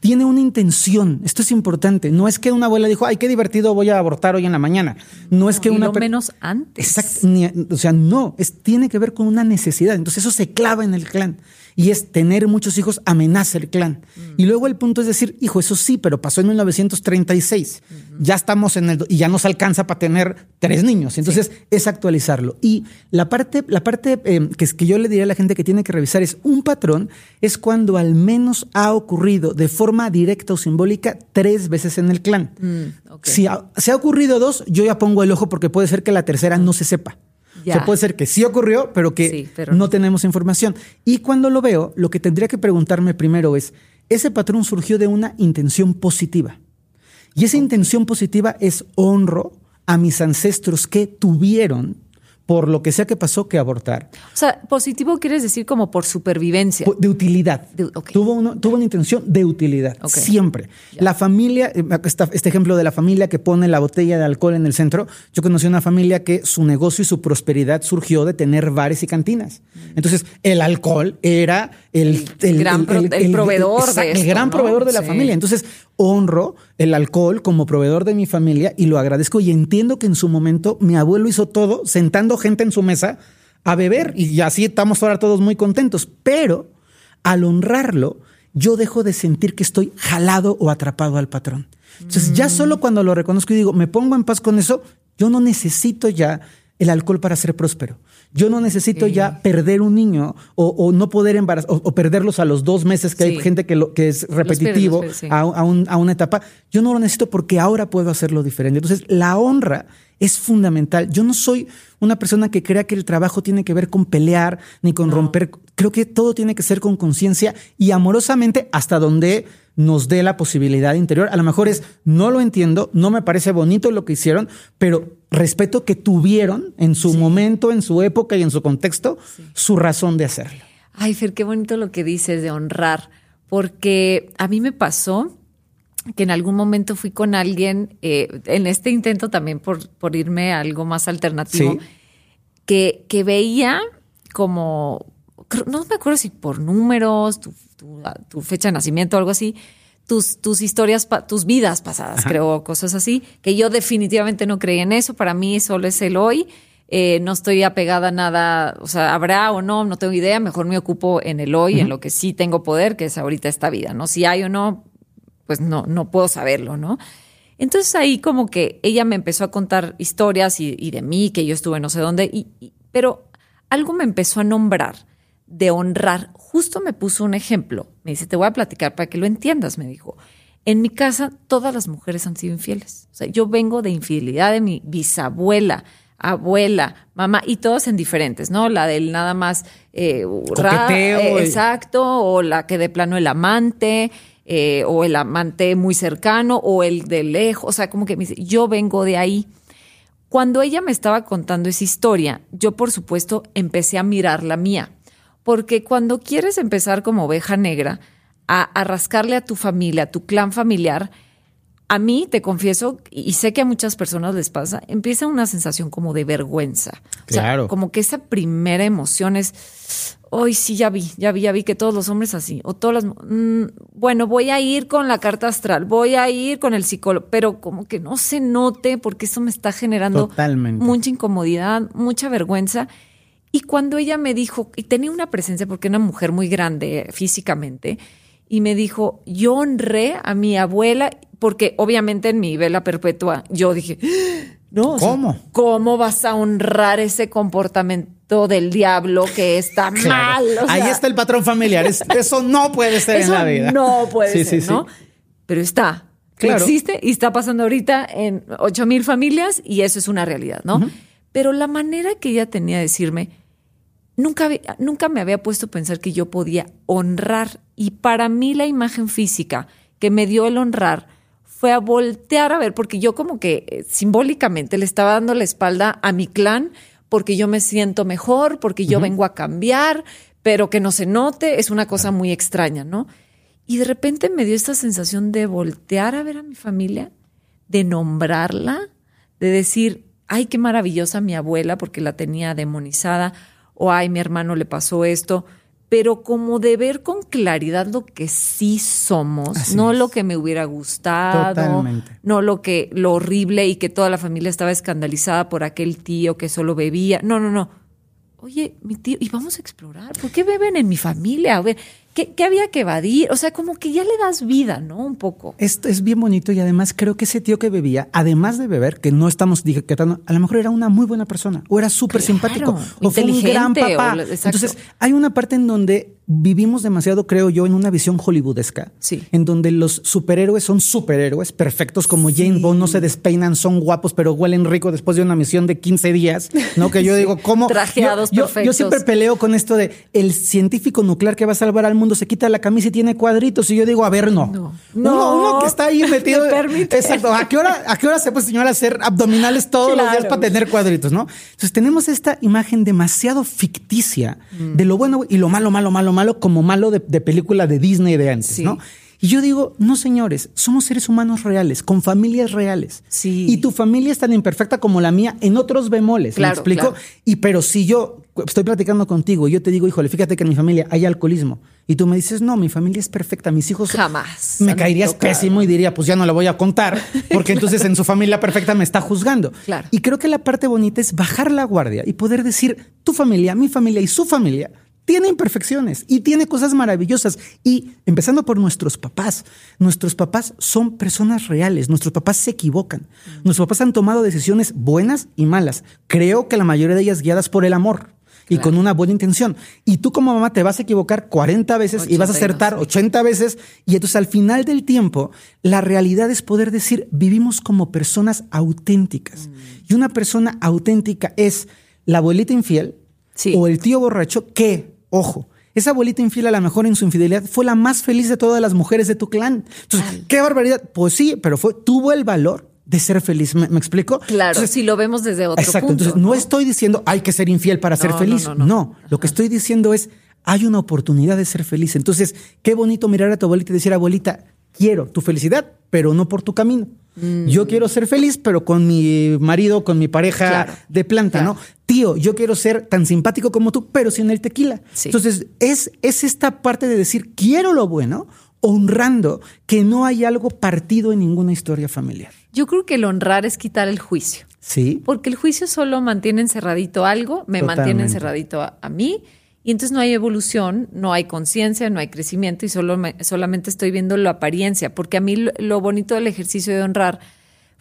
tiene una intención, esto es importante. No es que una abuela dijo, ay, qué divertido, voy a abortar hoy en la mañana. No, es que una. Lo menos antes. Exacto. o sea, no, es, tiene que ver con una necesidad. Entonces eso se clava en el clan y es tener muchos hijos amenaza el clan. Mm. Y luego el punto es decir, hijo, eso sí, pero pasó en 1936. Ya estamos en el y ya nos alcanza para tener tres niños. Entonces es actualizarlo. Y la parte, la parte eh, que, que yo le diría a la gente que tiene que revisar es un patrón es cuando al menos ha ocurrido de forma directa o simbólica tres veces en el clan. Mm, si se ha ocurrido dos, yo ya pongo el ojo porque puede ser que la tercera no se sepa. Se puede ser que sí ocurrió, pero que no tenemos información. Y cuando lo veo, lo que tendría que preguntarme primero es, ese patrón surgió de una intención positiva. Y esa intención positiva es honro a mis ancestros que tuvieron por lo que sea que pasó que abortar. O sea, positivo quieres decir como por supervivencia. De utilidad. tuvo, tuvo una intención de utilidad, siempre. La familia, eh, este ejemplo de la familia que pone la botella de alcohol en el centro, yo conocí una familia que su negocio y su prosperidad surgió de tener bares y cantinas. Mm. Entonces, el alcohol era el, el, gran proveedor de El gran proveedor de la familia. Entonces, honro el alcohol como proveedor de mi familia y lo agradezco y entiendo que en su momento mi abuelo hizo todo sentando gente en su mesa a beber y así estamos ahora todos muy contentos, pero al honrarlo yo dejo de sentir que estoy jalado o atrapado al patrón. Entonces, ya mm. solo cuando lo reconozco y digo, me pongo en paz con eso, yo no necesito ya el alcohol para ser próspero. Yo no necesito ya perder un niño o, no poder embarazar o, perderlos a los dos meses, que hay gente que, lo, que es repetitivo a, a, una etapa. Yo no lo necesito porque ahora puedo hacerlo diferente. Entonces, la honra es fundamental. Yo no soy una persona que crea que el trabajo tiene que ver con pelear ni con romper. Creo que todo tiene que ser con conciencia y amorosamente hasta donde nos dé la posibilidad interior. A lo mejor es, no lo entiendo, no me parece bonito lo que hicieron, pero respeto que tuvieron en su momento, en su época y en su contexto su razón de hacerlo. Ay, Fer, qué bonito lo que dices de honrar, porque a mí me pasó que en algún momento fui con alguien, eh, en este intento también por, por irme a algo más alternativo, que, que veía como, no me acuerdo si por números, tu tu, fecha de nacimiento o algo así, tus, tus historias, tus vidas pasadas, creo, cosas así, que yo definitivamente no creía en eso. Para mí solo es el hoy. Eh, no estoy apegada a nada, o sea, habrá o no, no tengo idea. Mejor me ocupo en el hoy, en lo que sí tengo poder, que es ahorita esta vida, ¿no? Si hay o no, pues no, no puedo saberlo, ¿no? Entonces ahí como que ella me empezó a contar historias y, de mí, que yo estuve no sé dónde, y, pero algo me empezó a nombrar de honrar. Justo me puso un ejemplo. Me dice, te voy a platicar para que lo entiendas, me dijo. En mi casa todas las mujeres han sido infieles. O sea, yo vengo de infidelidad de mi bisabuela, abuela, mamá, y todas en diferentes, ¿no? La del nada más eh, eh exacto, o la que de plano el amante, eh, o el amante muy cercano, o el de lejos. O sea, como que me dice, yo vengo de ahí. Cuando ella me estaba contando esa historia, yo por supuesto empecé a mirar la mía porque cuando quieres empezar como oveja negra a, rascarle a tu familia, a tu clan familiar, a mí, te confieso, y sé que a muchas personas les pasa, empieza una sensación como de vergüenza. Claro. como que esa primera emoción es, hoy sí, ya vi, ya vi, ya vi que todos los hombres así, o todas las, mm, bueno, voy a ir con la carta astral, voy a ir con el psicólogo, pero como que no se note porque eso me está generando mucha incomodidad, mucha vergüenza. Y cuando ella me dijo, y tenía una presencia porque era una mujer muy grande físicamente, y me dijo, yo honré a mi abuela, porque obviamente en mi vela perpetua yo dije, no, ¿cómo? ¿Cómo vas a honrar ese comportamiento del diablo que está <laughs> mal? Ahí está el patrón familiar. eso no puede ser en la vida. No puede ser, ¿no? Pero está. Existe y está pasando ahorita en ocho mil familias y eso es una realidad, ¿no? Pero la manera que ella tenía de decirme, nunca, nunca me había puesto a pensar que yo podía honrar. Y para mí la imagen física que me dio el honrar fue a voltear a ver, porque yo como que eh, simbólicamente le estaba dando la espalda a mi clan, porque yo me siento mejor, porque yo vengo a cambiar, pero que no se note, es una cosa muy extraña, ¿no? Y de repente me dio esta sensación de voltear a ver a mi familia, de nombrarla, de decir, ay, qué maravillosa mi abuela, porque la tenía demonizada, o ay, mi hermano le pasó esto, pero como de ver con claridad lo que sí somos, no lo que me hubiera gustado, no lo que lo horrible y que toda la familia estaba escandalizada por aquel tío que solo bebía. No, no, no. Oye, mi tío, y vamos a explorar, ¿por qué beben en mi familia? A ver, ¿Qué, había que evadir? O sea, como que ya le das vida, ¿no? Un poco. Esto es bien bonito y además creo que ese tío que bebía, además de beber, que no estamos etiquetando, a lo mejor era una muy buena persona o era súper simpático o fue un gran papá. Entonces, hay una parte en donde vivimos demasiado, creo yo, en una visión hollywoodesca. Sí. En donde los superhéroes son superhéroes perfectos como Jane Bond, no se despeinan, son guapos, pero huelen rico después de una misión de 15 días, ¿no? Que yo <laughs> digo, ¿cómo? Trajeados yo, perfectos. Yo, siempre peleo con esto de el científico nuclear que va a salvar al mundo se quita la camisa y tiene cuadritos. Y yo digo, a ver, no. No. Uno, que está ahí <laughs> metido. Exacto. ¿A qué hora, a qué hora se puede señora hacer abdominales todos los días para tener cuadritos, no? Entonces tenemos esta imagen demasiado ficticia de lo bueno y lo malo, malo, malo, malo, como malo de, película de Disney de antes, ¿no? Y yo digo, no señores, somos seres humanos reales, con familias reales. Sí. Y tu familia es tan imperfecta como la mía en otros bemoles. ¿Me explico? Y pero si yo estoy platicando contigo y yo te digo, híjole, fíjate que en mi familia hay alcoholismo. Y tú me dices, no, mi familia es perfecta, mis hijos. Jamás. Me caerías pésimo y diría, pues ya no la voy a contar, porque <laughs> entonces en su familia perfecta me está juzgando. Y creo que la parte bonita es bajar la guardia y poder decir, tu familia, mi familia y su familia tiene imperfecciones y tiene cosas maravillosas. Y empezando por nuestros papás, nuestros papás son personas reales, nuestros papás se equivocan, nuestros papás han tomado decisiones buenas y malas. Creo que la mayoría de ellas guiadas por el amor y con una buena intención. Y tú como mamá te vas a equivocar 40 veces y vas a acertar 80 veces. Y entonces al final del tiempo, la realidad es poder decir, vivimos como personas auténticas. Mm. Y una persona auténtica es la abuelita infiel o el tío borracho que, ojo, esa abuelita infiel a lo mejor en su infidelidad fue la más feliz de todas las mujeres de tu clan. Entonces, qué barbaridad. Pues sí, pero fue, tuvo el valor de ser feliz. ¿Me, explico? Claro, si lo vemos desde otro exacto, punto. Entonces, ¿no? estoy diciendo hay que ser infiel para ser feliz. No, lo que estoy diciendo es hay una oportunidad de ser feliz. Entonces, qué bonito mirar a tu abuelita y decir, abuelita, quiero tu felicidad, pero no por tu camino. Mm. Yo quiero ser feliz, pero con mi marido, con mi pareja de planta, ¿no? Tío, yo quiero ser tan simpático como tú, pero sin el tequila. Entonces, es, es esta parte de decir, quiero lo bueno, honrando que no hay algo partido en ninguna historia familiar. Yo creo que el honrar es quitar el juicio. Sí. Porque el juicio solo mantiene encerradito algo, me mantiene encerradito a, mí, y entonces no hay evolución, no hay conciencia, no hay crecimiento y solo solamente estoy viendo la apariencia, porque a mí lo, bonito del ejercicio de honrar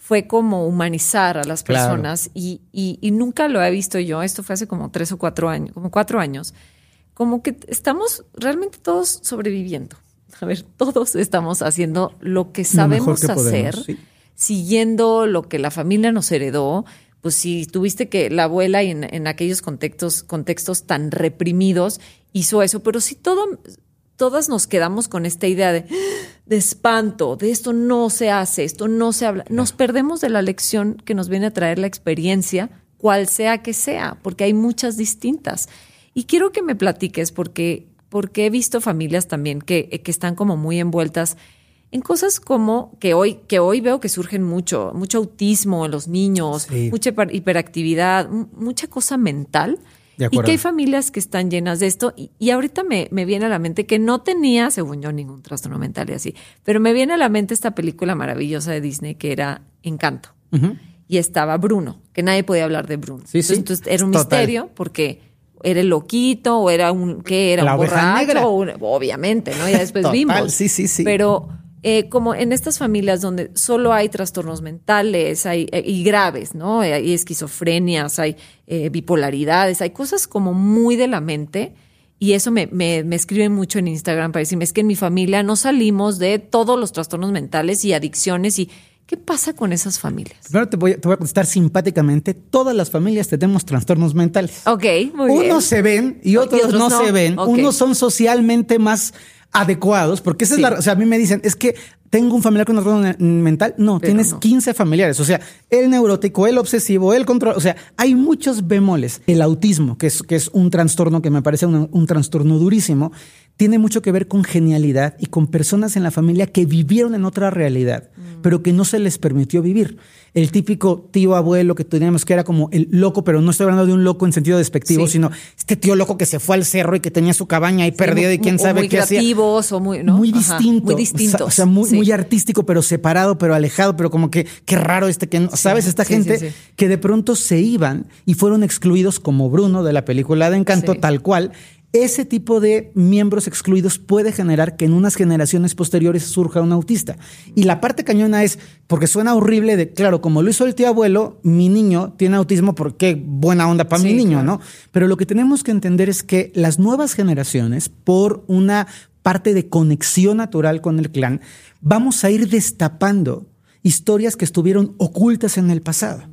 fue como humanizar a las personas y, y, nunca lo he visto yo, esto fue hace como tres o cuatro años, como cuatro años, como que estamos realmente todos sobreviviendo. A ver, todos estamos haciendo lo que sabemos hacer, siguiendo lo que la familia nos heredó. Pues si tuviste que la abuela en, en aquellos contextos, contextos tan reprimidos hizo eso, pero si todo, todas nos quedamos con esta idea de, de espanto, de esto no se hace, esto no se habla, nos perdemos de la lección que nos viene a traer la experiencia, cual sea que sea, porque hay muchas distintas. Y quiero que me platiques, porque porque he visto familias también que, que están como muy envueltas en cosas como que hoy, que hoy veo que surgen mucho, mucho autismo en los niños, mucha hiperactividad, mucha cosa mental. Y que hay familias que están llenas de esto. Y, ahorita me, me, viene a la mente que no tenía, según yo, ningún trastorno mental y así, pero me viene a la mente esta película maravillosa de Disney que era Encanto. Y estaba Bruno, que nadie podía hablar de Bruno. entonces, era un misterio porque era el loquito o era un qué era un borracho obviamente no ya después vimos. sí sí sí. Pero eh, como en estas familias donde solo hay trastornos mentales hay eh, y graves no hay esquizofrenias hay eh, bipolaridades hay cosas como muy de la mente y eso me, me, me, escriben mucho en Instagram para decirme es que en mi familia no salimos de todos los trastornos mentales y adicciones y ¿Qué pasa con esas familias? Primero te voy, a contestar simpáticamente. Todas las familias tenemos trastornos mentales. Ok, muy bien. Unos se ven y otros, no, se ven. Unos son socialmente más adecuados, porque esa es la... O sea, a mí me dicen, es que tengo un familiar con trastorno mental. No, tienes 15 familiares. O sea, el neurótico, el obsesivo, el control. O sea, hay muchos bemoles. El autismo, que es, que es un trastorno que me parece un trastorno durísimo, tiene mucho que ver con genialidad y con personas en la familia que vivieron en otra realidad, mm. pero que no se les permitió vivir. El típico tío abuelo que teníamos que era como el loco, pero no estoy hablando de un loco en sentido despectivo, sino este tío loco que se fue al cerro y que tenía su cabaña ahí perdida y quién sabe muy qué hacía. o muy, ¿no? muy distinto. muy distinto. O sea, muy, muy, artístico, pero separado, pero alejado, pero como que qué raro este que, ¿sabes? Esta gente que de pronto se iban y fueron excluidos como Bruno de la película de Encanto, tal cual ese tipo de miembros excluidos puede generar que en unas generaciones posteriores surja un autista. Y la parte cañona es, porque suena horrible de, claro, como lo hizo el tío abuelo, mi niño tiene autismo porque buena onda para mi niño, ¿no? Pero lo que tenemos que entender es que las nuevas generaciones, por una parte de conexión natural con el clan, vamos a ir destapando historias que estuvieron ocultas en el pasado.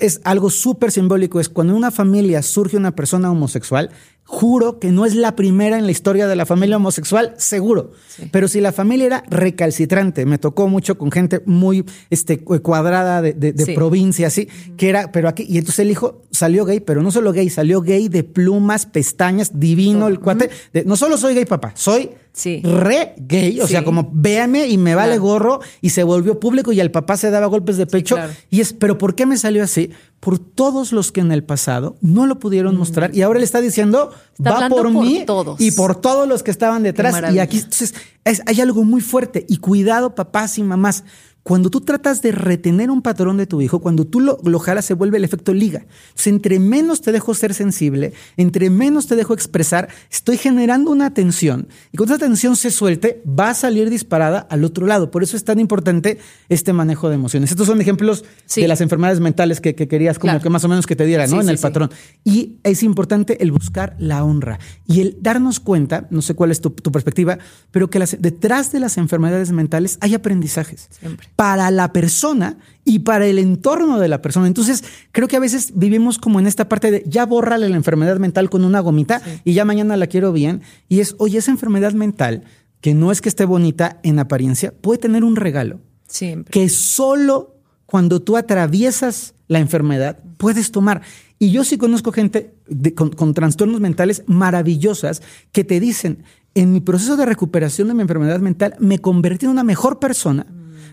Es algo súper simbólico, es cuando en una familia surge una persona homosexual, juro que no es la primera en la historia de la familia homosexual, seguro. Pero si la familia era recalcitrante, me tocó mucho con gente muy este, cuadrada de, provincia, así, que era, pero aquí, y entonces el hijo salió gay, pero no solo gay, salió gay de plumas, pestañas, divino el cuate. no solo soy gay, papá, soy re gay, o sea, como véame y me vale gorro, y se volvió público y el papá se daba golpes de pecho. Y es, pero ¿por qué me salió así? Por todos los que en el pasado no lo pudieron mm. mostrar y ahora le está diciendo, va por, mí y por todos los que estaban detrás. Y aquí entonces hay algo muy fuerte. Y cuidado, papás y mamás. Cuando tú tratas de retener un patrón de tu hijo, cuando tú lo, lo jalas, se vuelve el efecto liga. Entonces, entre menos te dejo ser sensible, entre menos te dejo expresar, estoy generando una tensión. Y cuando esa tensión se suelte, va a salir disparada al otro lado. Por eso es tan importante este manejo de emociones. Estos son ejemplos de las enfermedades mentales que, querías como que más o menos que te diera, ¿no? en el patrón. Y es importante el buscar la honra y el darnos cuenta, no sé cuál es tu, perspectiva, pero que detrás de las enfermedades mentales hay aprendizajes para la persona y para el entorno de la persona. Entonces, creo que a veces vivimos como en esta parte de ya bórrale la enfermedad mental con una gomita y ya mañana la quiero bien. Y es, oye, esa enfermedad mental, que no es que esté bonita en apariencia, puede tener un regalo. Siempre. Que solo cuando tú atraviesas la enfermedad puedes tomar. Y yo sí conozco gente con, trastornos mentales maravillosas que te dicen, en mi proceso de recuperación de mi enfermedad mental me convertí en una mejor persona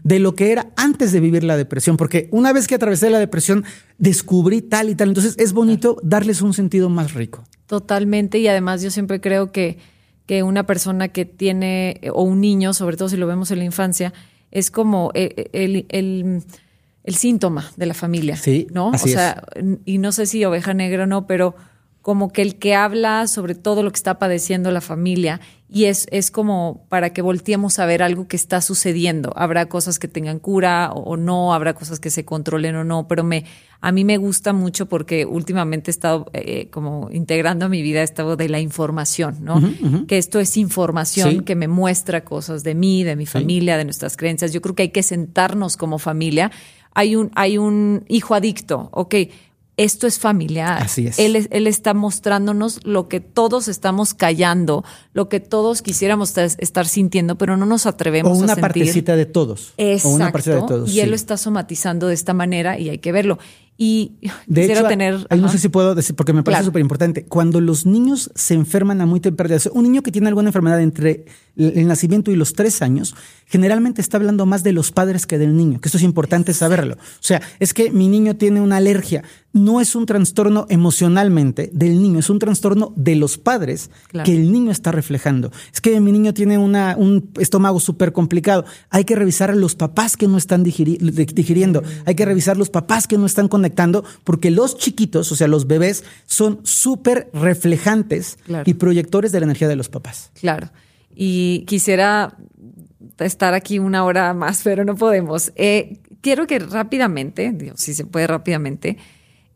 de lo que era antes de vivir la depresión, porque una vez que atravesé la depresión descubrí tal y tal, entonces es bonito darles un sentido más rico. Totalmente, y además yo siempre creo que, que una persona que tiene, o un niño, sobre todo si lo vemos en la infancia, es como eh, el, el el síntoma de la familia. Sí, ¿no? o sea, y no sé si oveja negra o no, pero como que el que habla sobre todo lo que está padeciendo la familia y es, es como para que volteemos a ver algo que está sucediendo. Habrá cosas que tengan cura o, no, habrá cosas que se controlen o no, pero me, a mí me gusta mucho porque últimamente he estado eh, como integrando a mi vida esto de la información, ¿no? Que esto es información que me muestra cosas de mí, de mi familia, de nuestras creencias. Yo creo que hay que sentarnos como familia hay un, hay un hijo adicto, ok, esto es familiar. Así es. Él, él, está mostrándonos lo que todos estamos callando, lo que todos quisiéramos estar sintiendo, pero no nos atrevemos a sentir. O una partecita de todos. Exacto. O una partecita de todos. Y él lo está somatizando de esta manera y hay que verlo. Y de quisiera hecho, tener. no sé si puedo decir, porque me parece súper importante. Cuando los niños se enferman a muy temprana edad, un niño que tiene alguna enfermedad entre el nacimiento y los tres años, generalmente está hablando más de los padres que del niño, que esto es importante saberlo. O sea, es que mi niño tiene una alergia. No es un trastorno emocionalmente del niño, es un trastorno de los padres que el niño está reflejando. Es que mi niño tiene una, un estómago súper complicado. Hay que revisar a los papás que no están digiriendo. Hay que revisar los papás que no están conectando, porque los chiquitos, o sea, los bebés, son súper reflejantes y proyectores de la energía de los papás. Claro. Y quisiera estar aquí una hora más, pero no podemos. Eh, quiero que rápidamente, si se puede rápidamente,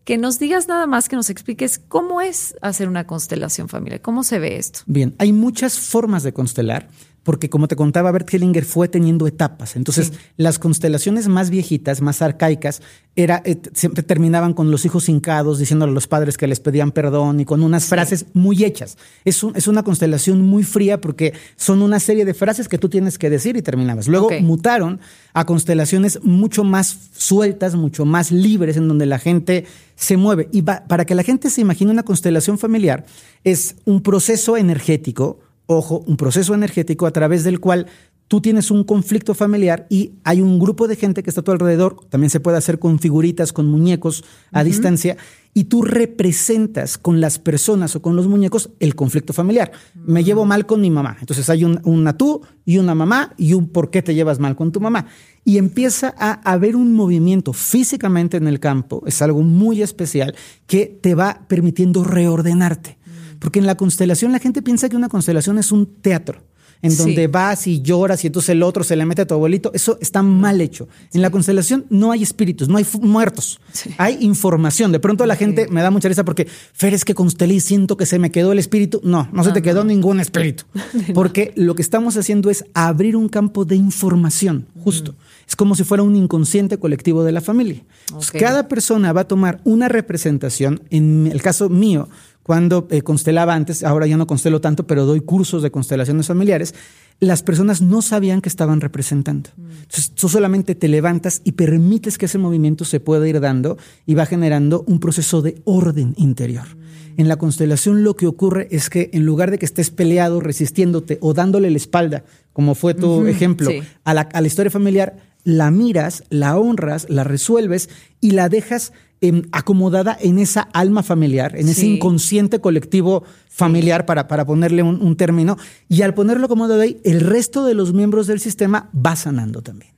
que nos digas nada más, que nos expliques cómo es hacer una constelación familiar, cómo se ve esto. Bien, hay muchas formas de constelar porque como te contaba, Bert Hellinger fue teniendo etapas. Entonces, las constelaciones más viejitas, más arcaicas, era, eh, siempre terminaban con los hijos hincados, diciéndole a los padres que les pedían perdón y con unas frases muy hechas. Es, es una constelación muy fría porque son una serie de frases que tú tienes que decir y terminabas. Luego mutaron a constelaciones mucho más sueltas, mucho más libres, en donde la gente se mueve. Y para que la gente se imagine una constelación familiar, es un proceso energético ojo, un proceso energético a través del cual tú tienes un conflicto familiar y hay un grupo de gente que está a tu alrededor, también se puede hacer con figuritas, con muñecos a distancia, y tú representas con las personas o con los muñecos el conflicto familiar. Me llevo mal con mi mamá. Entonces hay un, una tú y una mamá y un por qué te llevas mal con tu mamá. Y empieza a haber un movimiento físicamente en el campo, es algo muy especial, que te va permitiendo reordenarte. Porque en la constelación la gente piensa que una constelación es un teatro en donde vas y lloras y entonces el otro se le mete a tu abuelito. Eso está mal hecho. En la constelación no hay espíritus, no hay muertos. Hay información. De pronto la gente me da mucha risa porque, Fer, es que constelé y siento que se me quedó el espíritu. No, no se te quedó ningún espíritu. <laughs> Porque lo que estamos haciendo es abrir un campo de información, justo. Es como si fuera un inconsciente colectivo de la familia. cada persona va a tomar una representación, en el caso mío, cuando eh, constelaba antes, ahora ya no constelo tanto, pero doy cursos de constelaciones familiares, las personas no sabían que estaban representando. Mm. Entonces, tú solamente te levantas y permites que ese movimiento se pueda ir dando y va generando un proceso de orden interior. Mm. En la constelación lo que ocurre es que en lugar de que estés peleado, resistiéndote o dándole la espalda, como fue tu ejemplo, a, la, a la historia familiar, la miras, la honras, la resuelves y la dejas Em, acomodada en esa alma familiar, en ese inconsciente colectivo familiar, para, para ponerle un, término, y al ponerlo acomodado ahí, el resto de los miembros del sistema va sanando también.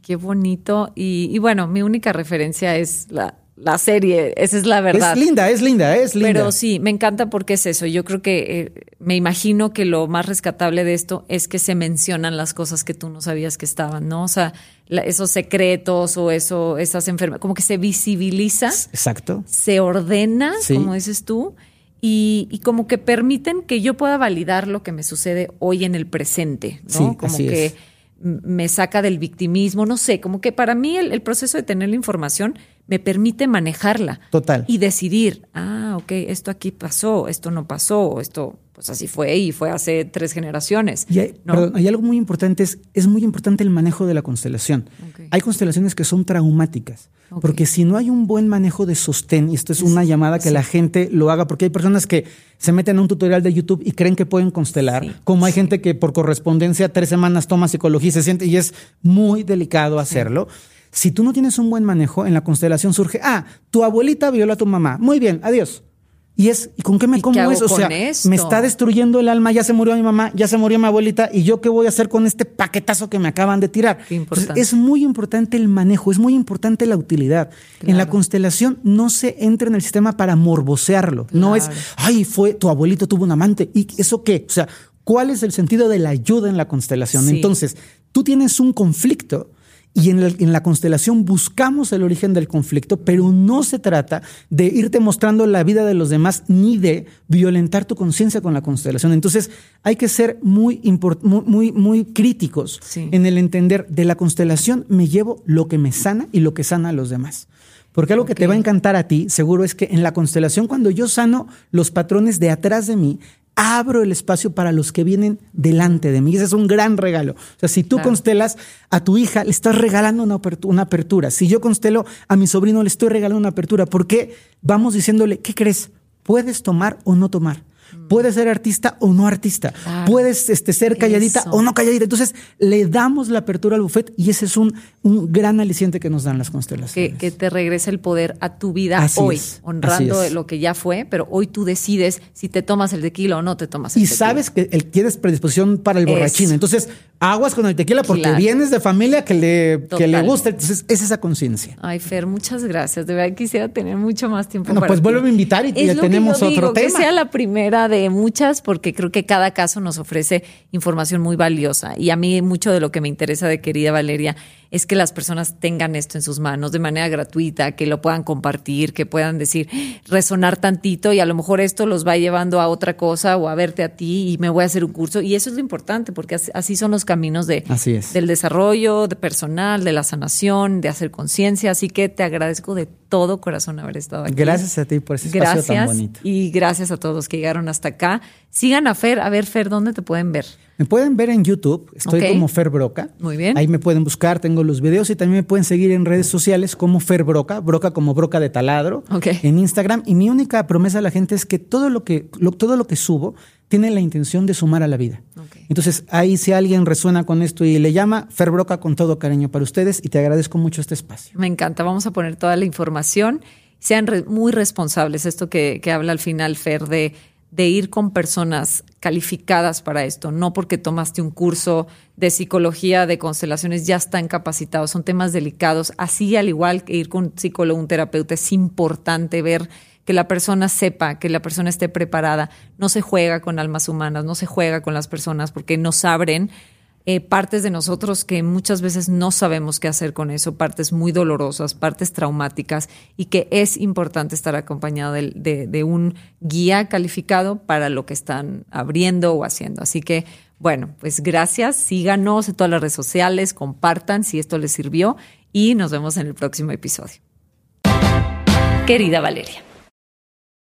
qué bonito. Y, bueno, mi única referencia es la, la serie, esa es la verdad. Es linda, es linda, es linda. Pero sí, me encanta porque es eso. Yo creo que eh, me imagino que lo más rescatable de esto es que se mencionan las cosas que tú no sabías que estaban, ¿no? O sea, esos secretos o eso, esas enfermedades, como que se visibiliza. Exacto. Se ordena, como dices tú. Y, y, como que permiten que yo pueda validar lo que me sucede hoy en el presente, ¿no? como que me saca del victimismo, no sé, como que para mí el, proceso de tener la información me permite manejarla. Total. Y decidir, ah, ok, esto aquí pasó, esto no pasó, esto pues así fue y fue hace tres generaciones. Y hay, hay algo muy importante, es, es muy importante el manejo de la constelación. Hay constelaciones que son traumáticas. Porque si no hay un buen manejo de sostén, y esto es una llamada que la gente lo haga, porque hay personas que se meten a un tutorial de YouTube y creen que pueden constelar, como hay gente que por correspondencia tres semanas toma psicología y se siente, y es muy delicado hacerlo. Si tú no tienes un buen manejo, en la constelación surge, ah, tu abuelita violó a tu mamá. Muy bien, adiós. Y es, ¿y con qué me como eso? O sea, me está destruyendo el alma, ya se murió mi mamá, ya se murió mi abuelita, y yo qué voy a hacer con este paquetazo que me acaban de tirar. es muy importante el manejo, es muy importante la utilidad. En la constelación no se entra en el sistema para morbosearlo. No es, ay, fue, tu abuelito tuvo un amante. ¿Y eso qué? O sea, ¿cuál es el sentido de la ayuda en la constelación? Entonces, tú tienes un conflicto y en, la constelación buscamos el origen del conflicto, pero no se trata de irte mostrando la vida de los demás ni de violentar tu conciencia con la constelación. Entonces hay que ser muy, muy, muy, críticos en el entender de la constelación me llevo lo que me sana y lo que sana a los demás. Porque algo que te va a encantar a ti, seguro, es que en la constelación, cuando yo sano los patrones de atrás de mí, abro el espacio para los que vienen delante de mí. Ese es un gran regalo. O sea, si tú constelas a tu hija, le estás regalando una apertura, una apertura. Si yo constelo a mi sobrino, le estoy regalando una apertura. Porque vamos diciéndole, ¿qué crees? Puedes tomar o no tomar. Puedes ser artista o no artista. Puedes este, ser calladita o no calladita. Entonces, le damos la apertura al buffet y ese es un, un gran aliciente que nos dan las constelaciones. Que, te regresa el poder a tu vida hoy, honrando lo que ya fue, pero hoy tú decides si te tomas el tequila o no te tomas el y tequila. Y sabes que el, tienes predisposición para el borrachín. Entonces, aguas con el tequila porque vienes de familia que le, que le gusta. Entonces, es esa conciencia. Ay, Fer, muchas gracias. De verdad quisiera tener mucho más tiempo. Bueno, pues vuelve a invitar y ya tenemos otro tema. Que sea la primera de muchas, porque creo que cada caso nos ofrece información muy valiosa. Y a mí, mucho de lo que me interesa de querida Valeria es que las personas tengan esto en sus manos de manera gratuita, que lo puedan compartir, que puedan decir, resonar tantito y a lo mejor esto los va llevando a otra cosa o a verte a ti y me voy a hacer un curso. Y eso es lo importante, porque así son los caminos de, del desarrollo de personal, de la sanación, de hacer conciencia. Así que te agradezco de todo corazón haber estado aquí. Gracias a ti por ese espacio tan bonito. Y gracias a todos que llegaron hasta acá. Sigan a Fer. A ver, Fer, ¿dónde te pueden ver? Me pueden ver en YouTube, estoy como Fer Broca. Muy bien. Ahí me pueden buscar, tengo los videos y también me pueden seguir en redes sociales como Fer Broca, Broca como Broca de taladro, en Instagram. Y mi única promesa a la gente es que todo lo que, todo lo que subo tiene la intención de sumar a la vida. Entonces, ahí si alguien resuena con esto y le llama, Fer Broca con todo cariño para ustedes y te agradezco mucho este espacio. Me encanta, vamos a poner toda la información. Sean muy responsables, esto que, que habla al final Fer de de ir con personas calificadas para esto, no porque tomaste un curso de psicología de constelaciones ya están capacitados, son temas delicados, así al igual que ir con un psicólogo, un terapeuta, es importante ver que la persona sepa, que la persona esté preparada, no se juega con almas humanas, no se juega con las personas porque nos abren eh, partes de nosotros que muchas veces no sabemos qué hacer con eso, partes muy dolorosas, partes traumáticas, y que es importante estar acompañado de, de un guía calificado para lo que están abriendo o haciendo. Así que, bueno, pues gracias, síganos en todas las redes sociales, compartan si esto les sirvió y nos vemos en el próximo episodio. Querida Valeria.